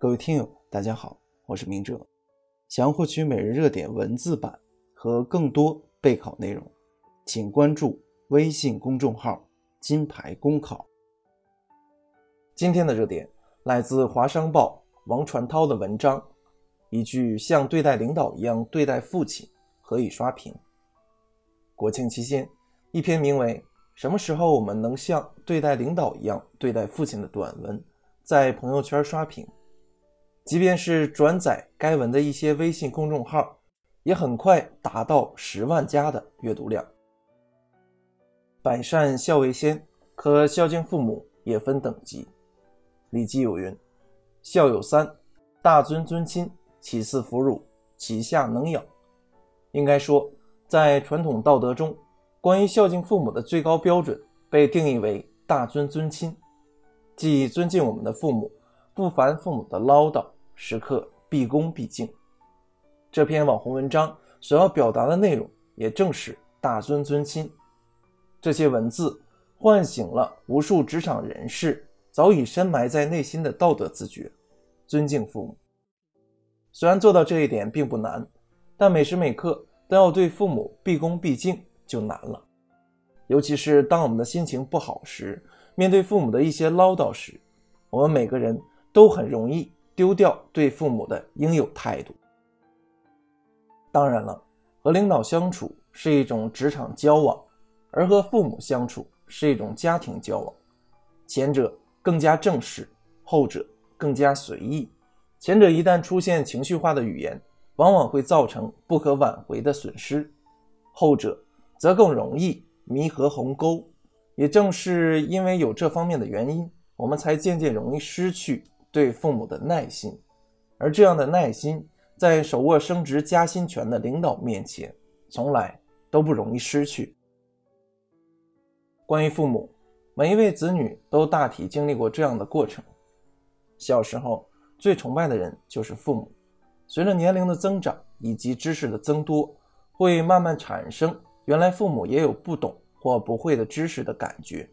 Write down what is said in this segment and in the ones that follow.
各位听友，大家好，我是明哲。想要获取每日热点文字版和更多备考内容，请关注微信公众号“金牌公考”。今天的热点来自华商报王传涛的文章，一句“像对待领导一样对待父亲”，何以刷屏？国庆期间，一篇名为。什么时候我们能像对待领导一样对待父亲的短文，在朋友圈刷屏？即便是转载该文的一些微信公众号，也很快达到十万加的阅读量。百善孝为先，可孝敬父母也分等级。《礼记》有云：“孝有三，大尊尊亲，其次夫辱，其下能养。”应该说，在传统道德中。关于孝敬父母的最高标准被定义为大尊尊亲，即尊敬我们的父母，不烦父母的唠叨，时刻毕恭毕敬。这篇网红文章所要表达的内容，也正是大尊尊亲。这些文字唤醒了无数职场人士早已深埋在内心的道德自觉，尊敬父母。虽然做到这一点并不难，但每时每刻都要对父母毕恭毕敬。就难了，尤其是当我们的心情不好时，面对父母的一些唠叨时，我们每个人都很容易丢掉对父母的应有态度。当然了，和领导相处是一种职场交往，而和父母相处是一种家庭交往。前者更加正式，后者更加随意。前者一旦出现情绪化的语言，往往会造成不可挽回的损失；后者。则更容易弥合鸿沟，也正是因为有这方面的原因，我们才渐渐容易失去对父母的耐心，而这样的耐心，在手握升职加薪权的领导面前，从来都不容易失去。关于父母，每一位子女都大体经历过这样的过程：小时候最崇拜的人就是父母，随着年龄的增长以及知识的增多，会慢慢产生。原来父母也有不懂或不会的知识的感觉，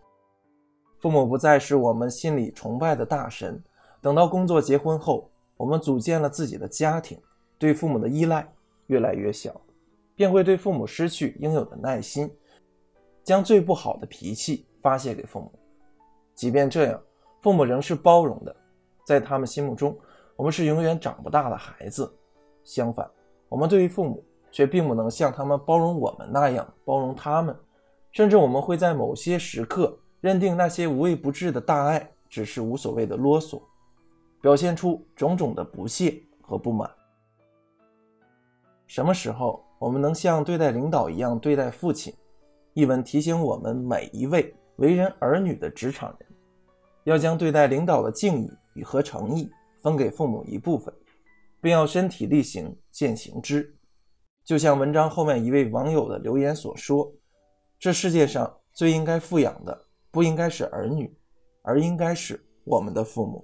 父母不再是我们心里崇拜的大神。等到工作结婚后，我们组建了自己的家庭，对父母的依赖越来越小，便会对父母失去应有的耐心，将最不好的脾气发泄给父母。即便这样，父母仍是包容的，在他们心目中，我们是永远长不大的孩子。相反，我们对于父母。却并不能像他们包容我们那样包容他们，甚至我们会在某些时刻认定那些无微不至的大爱只是无所谓的啰嗦，表现出种种的不屑和不满。什么时候我们能像对待领导一样对待父亲？一文提醒我们每一位为人儿女的职场人，要将对待领导的敬意与和诚意分给父母一部分，并要身体力行践行之。就像文章后面一位网友的留言所说：“这世界上最应该富养的，不应该是儿女，而应该是我们的父母。”